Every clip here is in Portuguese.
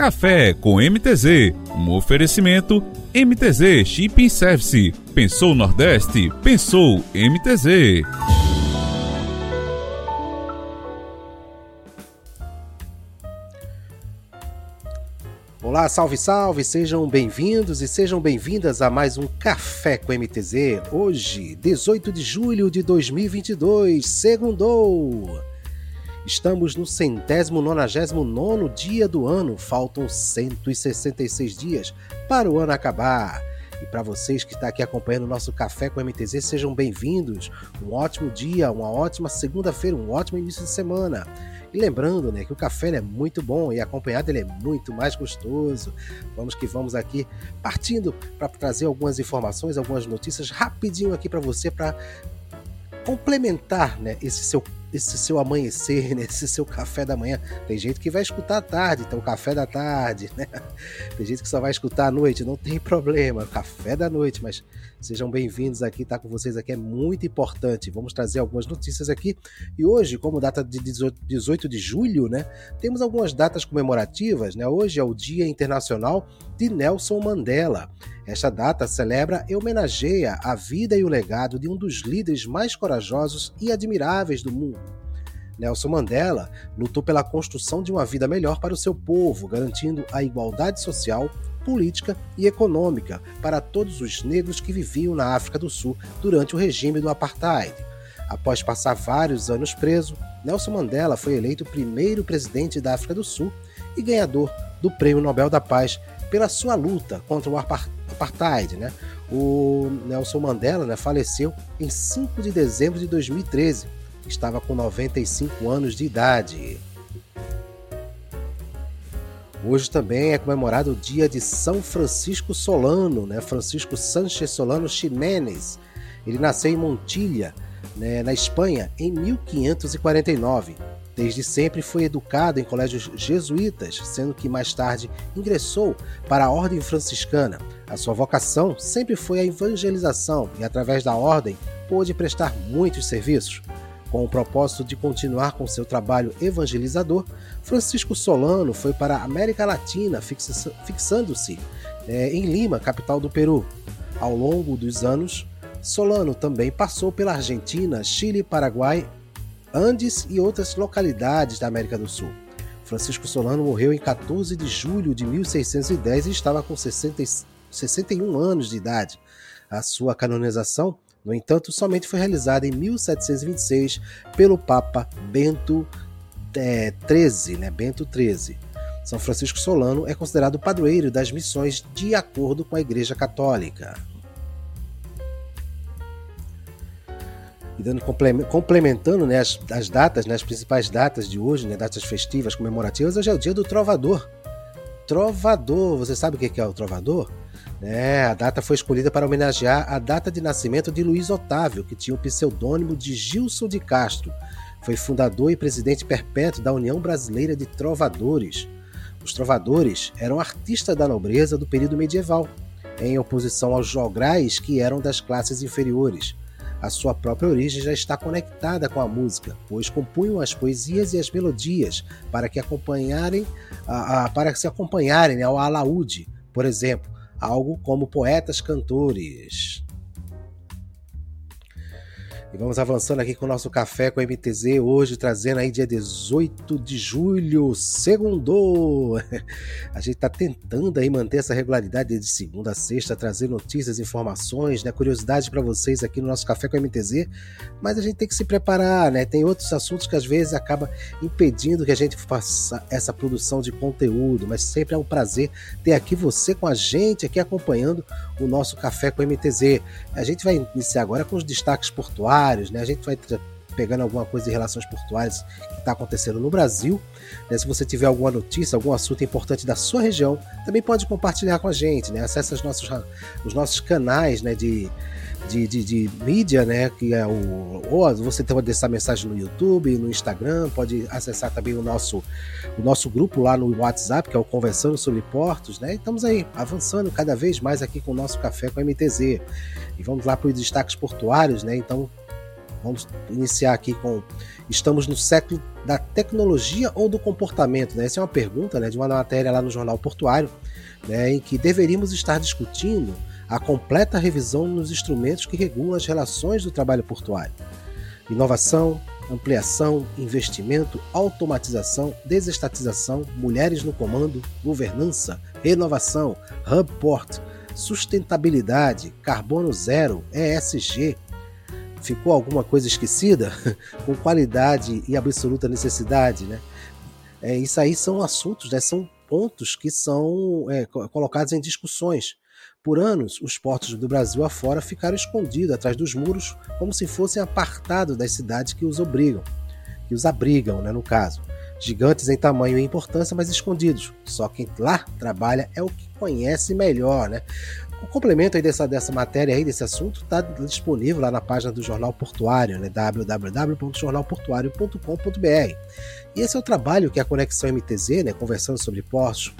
Café com MTZ, um oferecimento MTZ Shipping Service. Pensou Nordeste? Pensou MTZ. Olá, salve, salve! Sejam bem-vindos e sejam bem-vindas a mais um Café com MTZ. Hoje, 18 de julho de 2022, segundou! Estamos no centésimo nonagésimo nono dia do ano, faltam 166 dias para o ano acabar. E para vocês que estão tá aqui acompanhando o nosso Café com MTZ, sejam bem-vindos. Um ótimo dia, uma ótima segunda-feira, um ótimo início de semana. E lembrando, né, que o café é muito bom e acompanhado ele é muito mais gostoso. Vamos que vamos aqui partindo para trazer algumas informações, algumas notícias rapidinho aqui para você para complementar, né, esse seu esse seu amanhecer, né? esse seu café da manhã. Tem gente que vai escutar à tarde, então café da tarde, né? Tem gente que só vai escutar à noite, não tem problema, café da noite, mas sejam bem-vindos aqui, tá com vocês aqui é muito importante. Vamos trazer algumas notícias aqui. E hoje, como data de 18 de julho, né, temos algumas datas comemorativas, né? Hoje é o Dia Internacional de Nelson Mandela. Esta data celebra e homenageia a vida e o legado de um dos líderes mais corajosos e admiráveis do mundo. Nelson Mandela lutou pela construção de uma vida melhor para o seu povo, garantindo a igualdade social, política e econômica para todos os negros que viviam na África do Sul durante o regime do apartheid. Após passar vários anos preso, Nelson Mandela foi eleito primeiro presidente da África do Sul e ganhador do Prêmio Nobel da Paz pela sua luta contra o apartheid. Né? O Nelson Mandela né, faleceu em 5 de dezembro de 2013. Estava com 95 anos de idade. Hoje também é comemorado o dia de São Francisco Solano, né? Francisco Sánchez Solano Ximenes. Ele nasceu em Montilha, né, na Espanha, em 1549 Desde sempre foi educado em colégios jesuítas, sendo que mais tarde ingressou para a Ordem Franciscana. A sua vocação sempre foi a evangelização e, através da Ordem, pôde prestar muitos serviços. Com o propósito de continuar com seu trabalho evangelizador, Francisco Solano foi para a América Latina, fixando-se é, em Lima, capital do Peru. Ao longo dos anos, Solano também passou pela Argentina, Chile, Paraguai Andes e outras localidades da América do Sul. Francisco Solano morreu em 14 de julho de 1610 e estava com 60, 61 anos de idade. A sua canonização, no entanto, somente foi realizada em 1726 pelo Papa Bento é, né? Bento XIII. São Francisco Solano é considerado padroeiro das missões de acordo com a Igreja Católica. E dando complementando né, as, as, datas, né, as principais datas de hoje, né, datas festivas comemorativas, hoje é o dia do Trovador. Trovador, você sabe o que é o Trovador? É, a data foi escolhida para homenagear a data de nascimento de Luiz Otávio, que tinha o pseudônimo de Gilson de Castro. Foi fundador e presidente perpétuo da União Brasileira de Trovadores. Os trovadores eram artistas da nobreza do período medieval, em oposição aos jograis que eram das classes inferiores a sua própria origem já está conectada com a música, pois compunham as poesias e as melodias para que acompanharem a, a, para se acompanharem ao alaúde, por exemplo, algo como poetas cantores. E vamos avançando aqui com o nosso café com MTZ, hoje trazendo aí dia 18 de julho, segundo. A gente está tentando aí manter essa regularidade de segunda a sexta, trazer notícias, informações, né, curiosidades para vocês aqui no nosso café com MTZ, mas a gente tem que se preparar, né? Tem outros assuntos que às vezes acaba impedindo que a gente faça essa produção de conteúdo, mas sempre é um prazer ter aqui você com a gente, aqui acompanhando o nosso café com MTZ. A gente vai iniciar agora com os destaques portuários portuários, né? A gente vai pegando alguma coisa de relações portuárias que está acontecendo no Brasil. Né? Se você tiver alguma notícia, algum assunto importante da sua região, também pode compartilhar com a gente, né? Acesse os nossos, os nossos canais né? de, de, de, de mídia, né? Que é o. Ou você pode deixar mensagem no YouTube, no Instagram, pode acessar também o nosso, o nosso grupo lá no WhatsApp, que é o Conversando sobre Portos, né? E estamos aí avançando cada vez mais aqui com o nosso café com a MTZ. E vamos lá para os destaques portuários, né? Então, Vamos iniciar aqui com estamos no século da tecnologia ou do comportamento? Né? Essa é uma pergunta né, de uma matéria lá no Jornal Portuário, né, em que deveríamos estar discutindo a completa revisão nos instrumentos que regulam as relações do trabalho portuário. Inovação, ampliação, investimento, automatização, desestatização, mulheres no comando, governança, renovação, hub port, sustentabilidade, carbono zero, ESG. Ficou alguma coisa esquecida? Com qualidade e absoluta necessidade, né? É, isso aí são assuntos, né? são pontos que são é, colocados em discussões. Por anos, os portos do Brasil afora ficaram escondidos atrás dos muros, como se fossem apartados das cidades que os obrigam, que os abrigam, né, no caso. Gigantes em tamanho e importância, mas escondidos. Só quem lá trabalha é o que conhece melhor, né? O complemento aí dessa, dessa matéria aí, desse assunto, está disponível lá na página do Jornal Portuário, né? www.jornalportuario.com.br. E esse é o trabalho que a Conexão MTZ, né? Conversando sobre portos,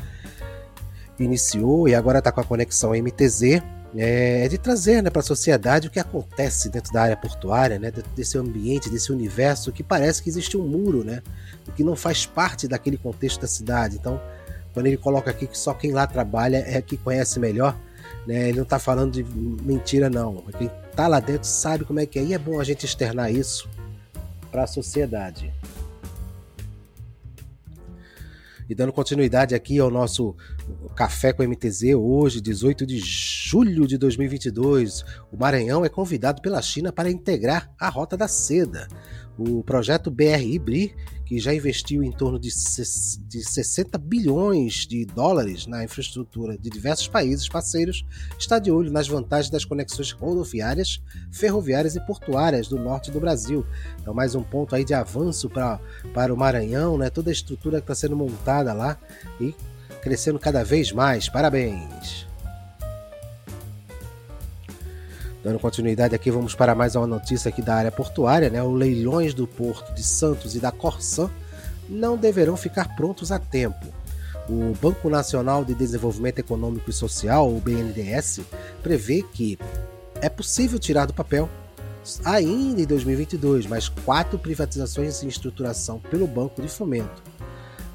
iniciou e agora está com a Conexão MTZ, é, é de trazer né, para a sociedade o que acontece dentro da área portuária, né, desse ambiente, desse universo que parece que existe um muro, né, que não faz parte daquele contexto da cidade. Então, quando ele coloca aqui que só quem lá trabalha é que conhece melhor, né, ele não está falando de mentira, não. Quem está lá dentro sabe como é que é, e é bom a gente externar isso para a sociedade. E dando continuidade aqui ao nosso Café com MTZ, hoje, 18 de julho de 2022, o Maranhão é convidado pela China para integrar a Rota da Seda. O projeto BRI-BRI que já investiu em torno de, de 60 bilhões de dólares na infraestrutura de diversos países parceiros, está de olho nas vantagens das conexões rodoviárias, ferroviárias e portuárias do norte do Brasil. Então, mais um ponto aí de avanço pra, para o Maranhão, né? toda a estrutura que está sendo montada lá e crescendo cada vez mais. Parabéns! Dando continuidade aqui, vamos para mais uma notícia aqui da área portuária, né? Os leilões do Porto de Santos e da Corsã não deverão ficar prontos a tempo. O Banco Nacional de Desenvolvimento Econômico e Social, o BNDES, prevê que é possível tirar do papel ainda em 2022 mais quatro privatizações em estruturação pelo Banco de Fomento.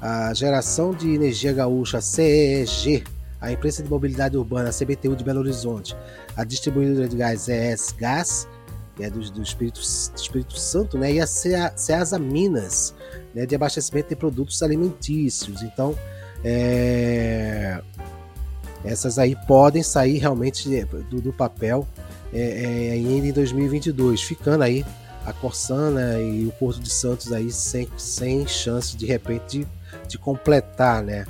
A geração de energia gaúcha CEG a empresa de mobilidade urbana CBTU de Belo Horizonte, a distribuidora de gás ES Gás, é do, do, Espírito, Espírito Santo, né, e a Ceasa Minas, né, de abastecimento de produtos alimentícios. Então, é, essas aí podem sair realmente do, do papel é, é, ainda em 2022, ficando aí a Corsana e o Porto de Santos aí sem, sem chance de repente de, de completar, né?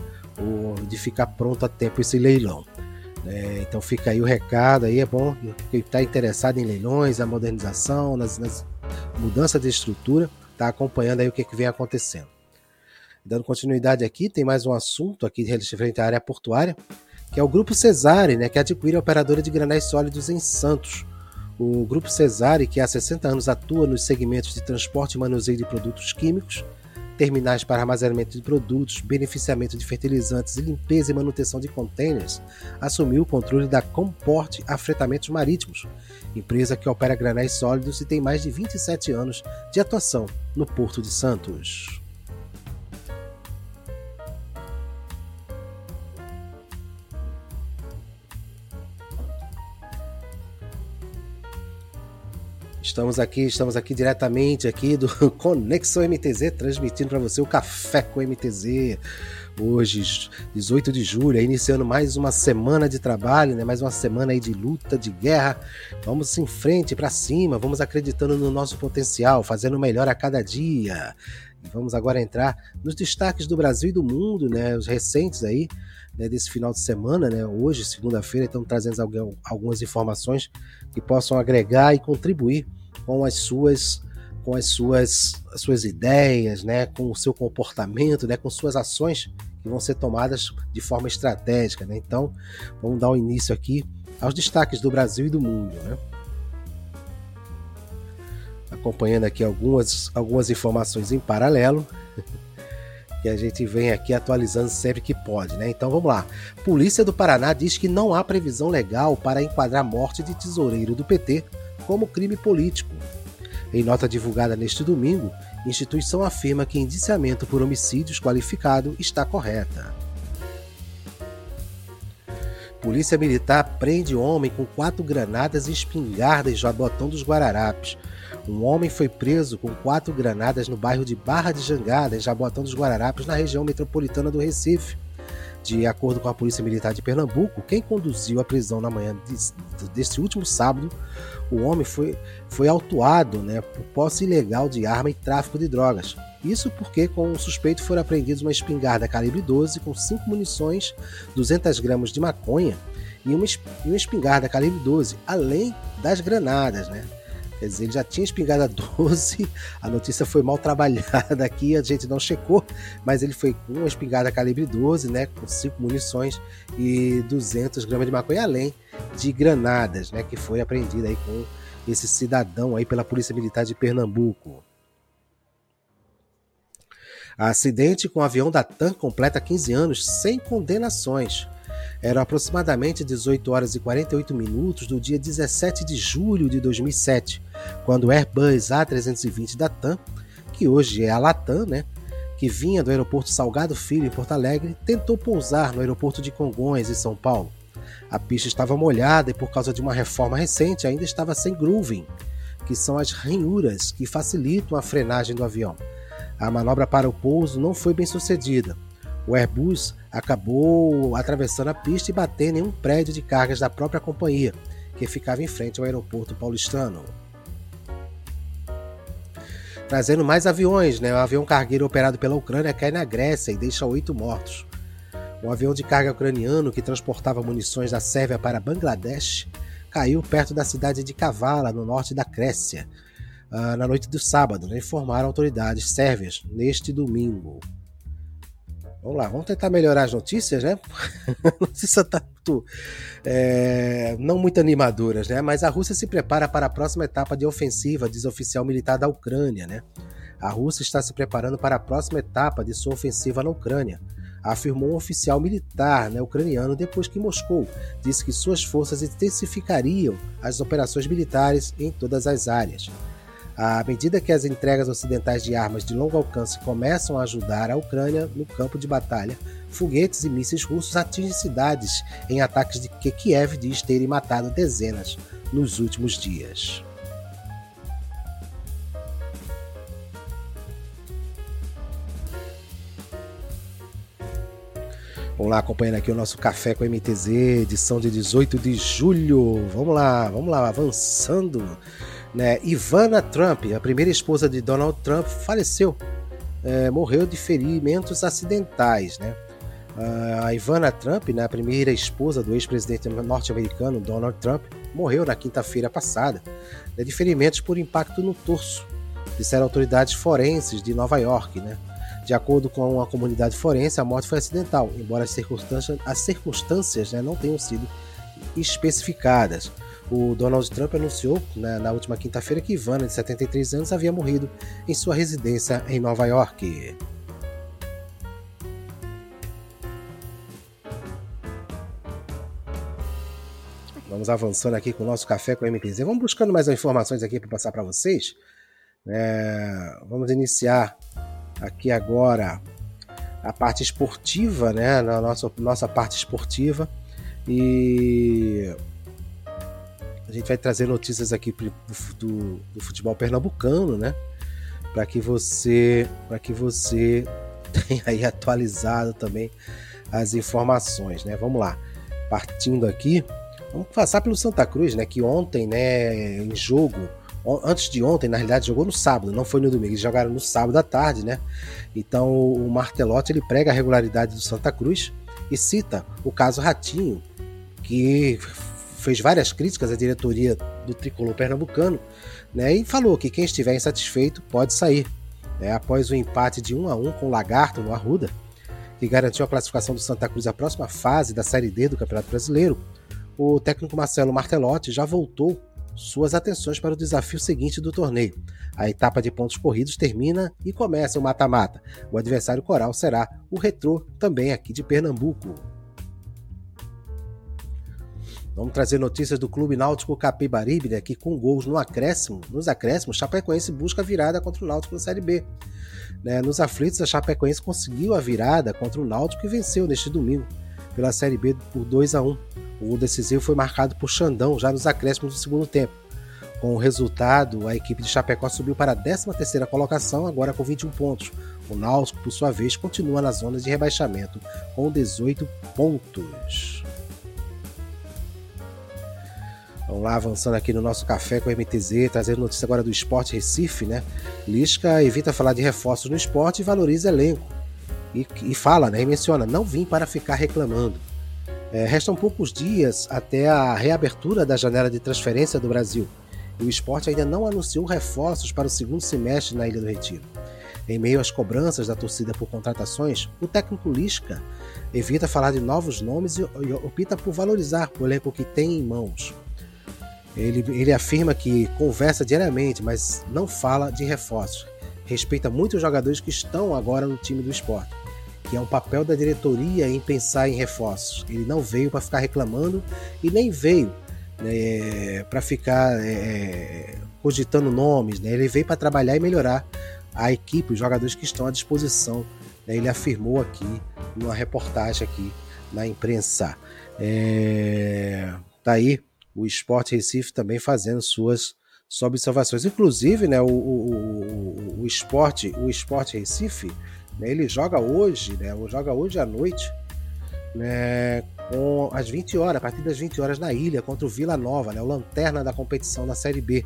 De ficar pronto a tempo esse leilão. É, então fica aí o recado aí, é bom quem está interessado em leilões, a modernização, nas, nas mudanças de estrutura, está acompanhando aí o que, que vem acontecendo. Dando continuidade aqui, tem mais um assunto aqui referente à área portuária, que é o Grupo Cesare, né, que adquire a operadora de granéis sólidos em Santos. O Grupo Cesare, que há 60 anos atua nos segmentos de transporte e manuseio de produtos químicos, terminais para armazenamento de produtos, beneficiamento de fertilizantes e limpeza e manutenção de containers, assumiu o controle da Comporte Afretamentos Marítimos, empresa que opera granéis sólidos e tem mais de 27 anos de atuação no Porto de Santos. Estamos aqui, estamos aqui diretamente aqui do Conexão MTZ, transmitindo para você o Café com MTZ. Hoje, 18 de julho, iniciando mais uma semana de trabalho, né? mais uma semana aí de luta, de guerra. Vamos em frente, para cima, vamos acreditando no nosso potencial, fazendo melhor a cada dia. Vamos agora entrar nos destaques do Brasil e do mundo, né? Os recentes aí, né, desse final de semana, né? Hoje, segunda-feira, estamos trazendo algumas informações que possam agregar e contribuir com as suas com as suas, as suas ideias, né, com o seu comportamento, né, com suas ações que vão ser tomadas de forma estratégica. Né? Então, vamos dar o um início aqui aos destaques do Brasil e do mundo. Né? Acompanhando aqui algumas, algumas informações em paralelo. que a gente vem aqui atualizando sempre que pode, né? Então vamos lá. Polícia do Paraná diz que não há previsão legal para enquadrar morte de tesoureiro do PT como crime político. Em nota divulgada neste domingo, instituição afirma que indiciamento por homicídios qualificado está correta. Polícia Militar prende homem com quatro granadas e espingarda em Jabotão dos Guararapes. Um homem foi preso com quatro granadas no bairro de Barra de Jangada, em Jabotão dos Guararapes, na região metropolitana do Recife. De acordo com a Polícia Militar de Pernambuco, quem conduziu a prisão na manhã de, deste último sábado, o homem foi, foi autuado né, por posse ilegal de arma e tráfico de drogas. Isso porque com o suspeito foram apreendidos uma espingarda calibre 12 com 5 munições, 200 gramas de maconha e uma espingarda calibre 12, além das granadas, né? Quer dizer, ele já tinha espingarda 12, a notícia foi mal trabalhada aqui, a gente não checou, mas ele foi com uma espingarda calibre 12, né, com 5 munições e 200 gramas de maconha, além de granadas, né, que foi apreendida aí com esse cidadão aí pela Polícia Militar de Pernambuco. Acidente com o avião da TAM completa 15 anos sem condenações. Eram aproximadamente 18 horas e 48 minutos do dia 17 de julho de 2007, quando o Airbus A320 da TAM, que hoje é a Latam, né, que vinha do aeroporto Salgado Filho em Porto Alegre, tentou pousar no aeroporto de Congonhas, em São Paulo. A pista estava molhada e, por causa de uma reforma recente, ainda estava sem grooving, que são as ranhuras que facilitam a frenagem do avião a manobra para o pouso não foi bem sucedida. O Airbus acabou atravessando a pista e batendo em um prédio de cargas da própria companhia, que ficava em frente ao aeroporto paulistano. Trazendo mais aviões, né? O avião cargueiro operado pela Ucrânia cai na Grécia e deixa oito mortos. Um avião de carga ucraniano que transportava munições da Sérvia para Bangladesh caiu perto da cidade de Kavala, no norte da Grécia, uh, na noite do sábado, né, informaram autoridades sérvias neste domingo. Vamos lá, vamos tentar melhorar as notícias, né? Notícia tá muito, é, não muito animadoras, né? Mas a Rússia se prepara para a próxima etapa de ofensiva, diz oficial militar da Ucrânia, né? A Rússia está se preparando para a próxima etapa de sua ofensiva na Ucrânia, afirmou um oficial militar né, ucraniano depois que Moscou disse que suas forças intensificariam as operações militares em todas as áreas. À medida que as entregas ocidentais de armas de longo alcance começam a ajudar a Ucrânia no campo de batalha, foguetes e mísseis russos atingem cidades em ataques de que Kiev diz terem matado dezenas nos últimos dias. Vamos lá, acompanhando aqui o nosso Café com MTZ, edição de 18 de julho. Vamos lá, vamos lá, avançando. Né? Ivana Trump, a primeira esposa de Donald Trump, faleceu, é, morreu de ferimentos acidentais. Né? A Ivana Trump, né, a primeira esposa do ex-presidente norte-americano Donald Trump, morreu na quinta-feira passada né, de ferimentos por impacto no torso, disseram autoridades forenses de Nova York. Né? De acordo com a comunidade forense, a morte foi acidental, embora as circunstâncias, as circunstâncias né, não tenham sido especificadas. O Donald Trump anunciou né, na última quinta-feira que Ivana, de 73 anos, havia morrido em sua residência em Nova York. Vamos avançando aqui com o nosso café com o MPZ. Vamos buscando mais informações aqui para passar para vocês. É, vamos iniciar aqui agora a parte esportiva, né? Na nossa, nossa parte esportiva. E a gente vai trazer notícias aqui do, do futebol pernambucano, né? Para que você, para que você tenha aí atualizado também as informações, né? Vamos lá. Partindo aqui, vamos passar pelo Santa Cruz, né? Que ontem, né, em jogo, antes de ontem, na realidade, jogou no sábado, não foi no domingo. Eles jogaram no sábado à tarde, né? Então o Martelotti ele prega a regularidade do Santa Cruz e cita o caso Ratinho, que fez várias críticas à diretoria do tricolor pernambucano né, e falou que quem estiver insatisfeito pode sair. Né, após o empate de 1 a 1 com o Lagarto no Arruda, que garantiu a classificação do Santa Cruz à próxima fase da Série D do Campeonato Brasileiro, o técnico Marcelo Martelotti já voltou suas atenções para o desafio seguinte do torneio. A etapa de pontos corridos termina e começa o mata-mata. O adversário coral será o Retrô, também aqui de Pernambuco. Vamos trazer notícias do Clube Náutico Capibaribe, né, que com gols no acréscimo, nos acréscimos, Chapecoense busca a virada contra o Náutico na Série B. Né, nos aflitos, a Chapecoense conseguiu a virada contra o Náutico e venceu neste domingo pela Série B por 2 a 1 O decisivo foi marcado por Xandão já nos acréscimos do segundo tempo. Com o resultado, a equipe de Chapecó subiu para a 13ª colocação, agora com 21 pontos. O Náutico, por sua vez, continua na zona de rebaixamento com 18 pontos. Vamos lá, avançando aqui no nosso café com o MTZ, trazendo notícia agora do Esporte Recife, né? Lisca evita falar de reforços no esporte e valoriza elenco. E, e fala, né? E menciona, não vim para ficar reclamando. É, restam poucos dias até a reabertura da janela de transferência do Brasil. E o esporte ainda não anunciou reforços para o segundo semestre na Ilha do Retiro. Em meio às cobranças da torcida por contratações, o técnico Lisca evita falar de novos nomes e opta por valorizar o elenco que tem em mãos. Ele, ele afirma que conversa diariamente, mas não fala de reforços. Respeita muito os jogadores que estão agora no time do esporte, que é um papel da diretoria em pensar em reforços. Ele não veio para ficar reclamando e nem veio né, para ficar é, cogitando nomes. Né? Ele veio para trabalhar e melhorar a equipe, os jogadores que estão à disposição. Né? Ele afirmou aqui numa reportagem aqui na imprensa. É... Tá aí o Esporte Recife também fazendo suas, observações. Inclusive, né, o, o, o, o Esporte, o Esporte Recife, né, ele joga hoje, né, joga hoje à noite, né, com às 20 horas, a partir das 20 horas na ilha, contra o Vila Nova, né, o lanterna da competição na Série B.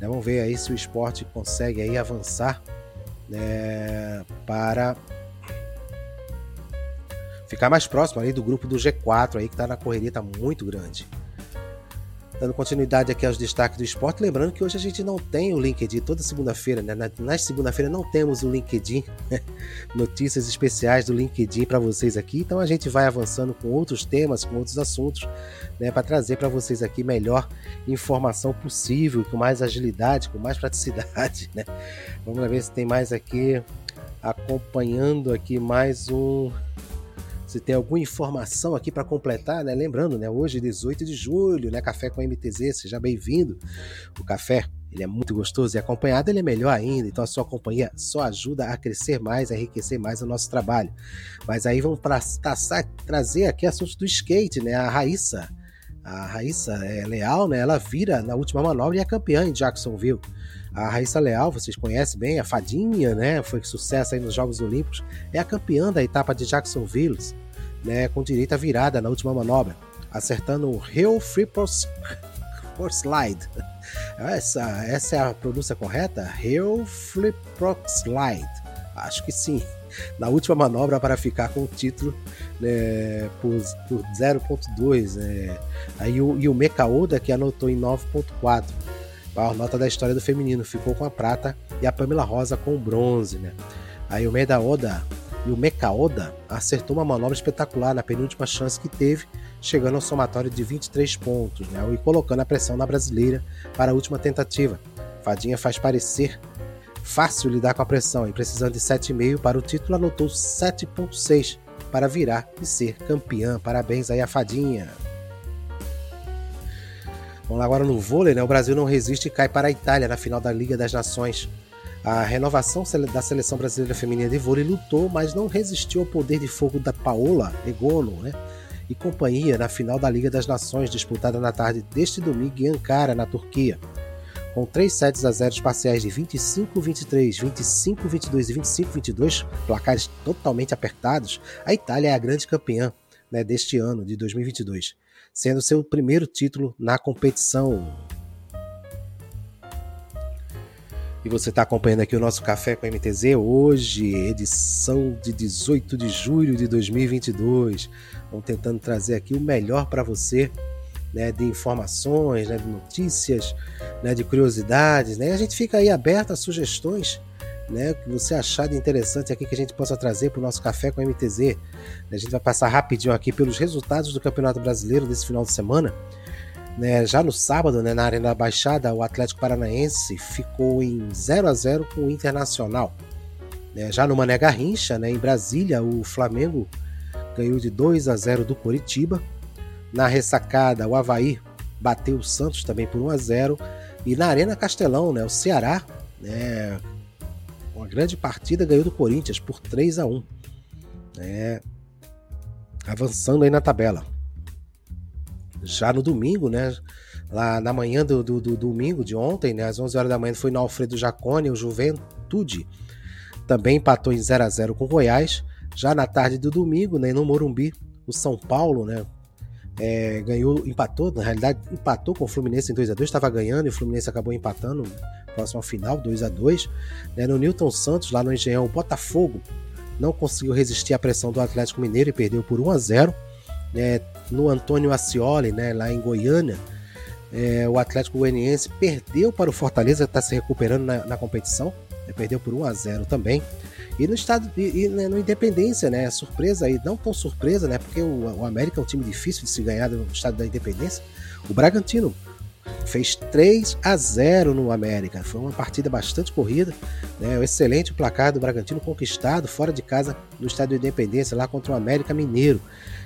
Né, vamos ver aí se o esporte consegue aí avançar né, para ficar mais próximo ali do grupo do G4 aí que está na correria, está muito grande. Dando continuidade aqui aos destaques do esporte, lembrando que hoje a gente não tem o LinkedIn, toda segunda-feira, né? Na, na segunda-feira não temos o LinkedIn, né? notícias especiais do LinkedIn para vocês aqui, então a gente vai avançando com outros temas, com outros assuntos, né? Para trazer para vocês aqui melhor informação possível, com mais agilidade, com mais praticidade, né? Vamos ver se tem mais aqui, acompanhando aqui mais um se tem alguma informação aqui para completar, né? Lembrando, né? Hoje, 18 de julho, né? Café com MTZ, seja bem-vindo. O café, ele é muito gostoso e acompanhado ele é melhor ainda. Então a sua companhia só ajuda a crescer mais, a enriquecer mais o nosso trabalho. Mas aí vamos pra, trazer aqui assuntos do skate, né? A Raíssa, a Raíssa é Leal, né? Ela vira na última manobra e é campeã em Jacksonville. A Raíssa Leal, vocês conhecem bem, a fadinha, né? Foi sucesso aí nos Jogos Olímpicos. É a campeã da etapa de Jacksonville, né? Com direito à virada na última manobra, acertando o Hill Free Slide. Essa, essa é a pronúncia correta? Hill Flip Slide. Acho que sim. Na última manobra para ficar com o título né, por, por 0.2. Né? Aí o, e o Mekaoda que anotou em 9.4 maior nota da história do feminino, ficou com a prata e a Pamela Rosa com o bronze, né? Aí o Medaoda e o Mekaoda acertou uma manobra espetacular na penúltima chance que teve, chegando ao somatório de 23 pontos, né? E colocando a pressão na brasileira para a última tentativa. Fadinha faz parecer fácil lidar com a pressão e precisando de 7,5 para o título anotou 7.6 para virar e ser campeã. Parabéns aí a Fadinha. Vamos lá agora no vôlei, né? O Brasil não resiste e cai para a Itália na final da Liga das Nações. A renovação da seleção brasileira feminina de vôlei lutou, mas não resistiu ao poder de fogo da Paola Egolo, né? E companhia na final da Liga das Nações, disputada na tarde deste domingo em Ankara, na Turquia. Com 3 sets a 0 parciais de 25-23, 25-22 e 25-22, placares totalmente apertados, a Itália é a grande campeã né, deste ano, de 2022 sendo seu primeiro título na competição. E você está acompanhando aqui o nosso Café com MTZ hoje, edição de 18 de julho de 2022. Vamos tentando trazer aqui o melhor para você, né, de informações, né, de notícias, né, de curiosidades. Né? A gente fica aí aberto a sugestões né, que você achar de interessante aqui que a gente possa trazer para o nosso café com a MTZ. A gente vai passar rapidinho aqui pelos resultados do Campeonato Brasileiro desse final de semana. Né, já no sábado, né, na Arena da Baixada, o Atlético Paranaense ficou em 0 a 0 com o Internacional. Né, já no Mané Garrincha, né, em Brasília, o Flamengo ganhou de 2 a 0 do Coritiba. Na ressacada, o Havaí bateu o Santos também por 1 a 0 e na Arena Castelão, né, o Ceará, né, uma grande partida ganhou do Corinthians por 3 a 1, né, avançando aí na tabela. Já no domingo, né, lá na manhã do, do, do, domingo de ontem, né, às 11 horas da manhã, foi no Alfredo Jacone, o Juventude. Também empatou em 0 a 0 com o Goiás. Já na tarde do domingo, né, no Morumbi, o São Paulo, né, é, ganhou, empatou, na realidade empatou com o Fluminense em 2 a 2 estava ganhando e o Fluminense acabou empatando próximo ao final, 2 a 2 né, No Newton Santos, lá no Engenhão, o Botafogo não conseguiu resistir à pressão do Atlético Mineiro e perdeu por 1 a 0 né, No Antônio Ascioli, né, lá em Goiânia, é, o Atlético Goianiense perdeu para o Fortaleza, está se recuperando na, na competição, né, perdeu por 1 a 0 também. E no estado e, e né, no Independência, né? Surpresa aí, não tão surpresa, né? Porque o, o América é um time difícil de se ganhar no estado da Independência. O Bragantino fez 3 a 0 no América. Foi uma partida bastante corrida, né? O excelente placar do Bragantino conquistado fora de casa no estádio Independência, lá contra o América Mineiro.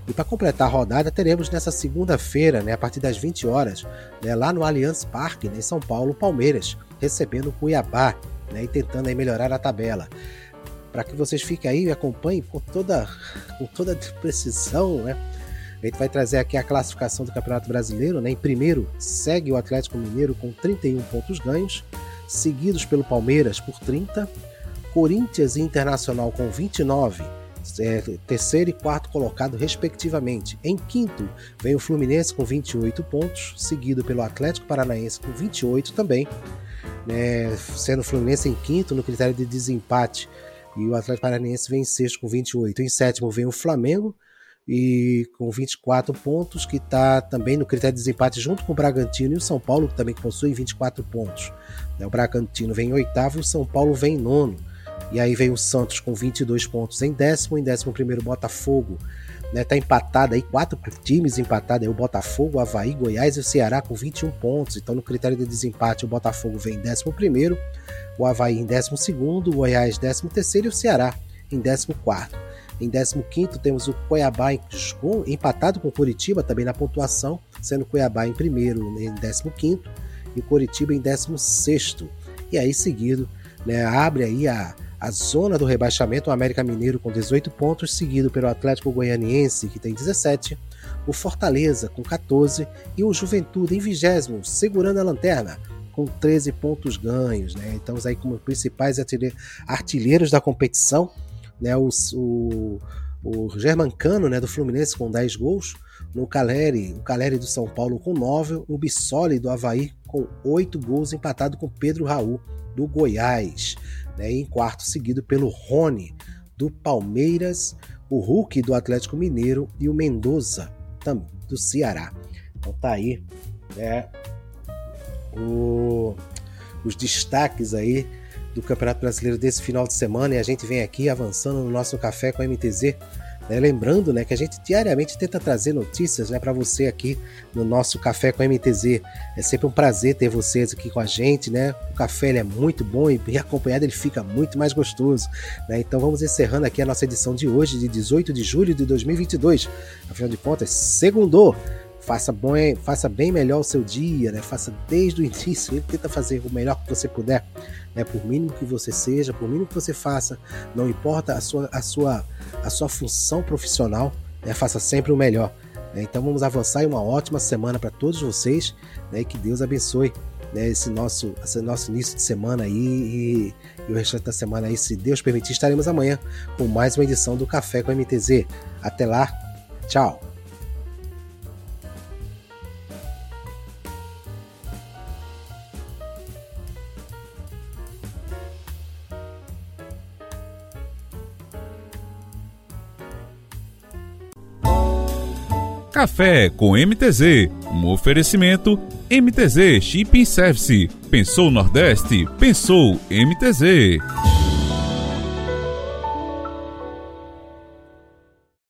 E para completar a rodada, teremos nessa segunda-feira, né, a partir das 20 horas, né, lá no Allianz Parque, né, em São Paulo, Palmeiras, recebendo o Cuiabá né, e tentando aí melhorar a tabela para que vocês fiquem aí e acompanhem com toda, com toda precisão, né? A gente vai trazer aqui a classificação do Campeonato Brasileiro, né? Em primeiro, segue o Atlético Mineiro com 31 pontos ganhos, seguidos pelo Palmeiras por 30, Corinthians e Internacional com 29, é, terceiro e quarto colocado, respectivamente. Em quinto, vem o Fluminense com 28 pontos, seguido pelo Atlético Paranaense com 28 também, né, sendo o Fluminense em quinto no critério de desempate e o Atlético Paranaense vem em sexto com 28. Em sétimo vem o Flamengo e com 24 pontos, que está também no critério de desempate junto com o Bragantino e o São Paulo, que também possui 24 pontos. Né, o Bragantino vem em oitavo e o São Paulo vem em nono. E aí vem o Santos com 22 pontos em décimo, em décimo primeiro Botafogo. Né, tá empatado aí, quatro times empatados aí, o Botafogo, o Havaí, Goiás e o Ceará com 21 pontos. Então no critério de desempate o Botafogo vem em décimo primeiro, o Havaí em 12, o Goiás 13 e o Ceará em 14. Em 15 temos o Cuiabá empatado com o Curitiba também na pontuação, sendo o Cuiabá em primeiro em 15 e o Curitiba em 16. E aí seguido, né, abre aí a, a zona do rebaixamento, o América Mineiro com 18 pontos, seguido pelo Atlético Goianiense que tem 17, o Fortaleza com 14 e o Juventude em 20 segurando a lanterna com 13 pontos ganhos, né? Então, aí como principais artilheiros da competição, né? O, o, o Germancano, né, do Fluminense com 10 gols, no Caleri, o Caleri do São Paulo com 9, o Bissoli do Havaí com 8 gols, empatado com Pedro Raul do Goiás, né? Em quarto seguido pelo Rony do Palmeiras, o Hulk do Atlético Mineiro e o Mendoza do Ceará. Então tá aí, né? o, os destaques aí do Campeonato Brasileiro desse final de semana e a gente vem aqui avançando no nosso café com a MTZ. Né? Lembrando né, que a gente diariamente tenta trazer notícias né, para você aqui no nosso Café com a MTZ. É sempre um prazer ter vocês aqui com a gente. Né? O café é muito bom e bem acompanhado ele fica muito mais gostoso. Né? Então vamos encerrando aqui a nossa edição de hoje, de 18 de julho de 2022. Afinal de contas, segundou. Faça, bom, faça bem melhor o seu dia, né? Faça desde o início, tenta fazer o melhor que você puder, né? Por mínimo que você seja, por mínimo que você faça, não importa a sua, a sua, a sua função profissional, né? Faça sempre o melhor. Né? Então vamos avançar em uma ótima semana para todos vocês, né? E que Deus abençoe né, esse, nosso, esse nosso início de semana aí e, e, o restante da semana aí, se Deus permitir, estaremos amanhã com mais uma edição do Café com MTZ. Até lá, tchau! Café com MTZ, um oferecimento MTZ Shipping Service. Pensou Nordeste? Pensou MTZ.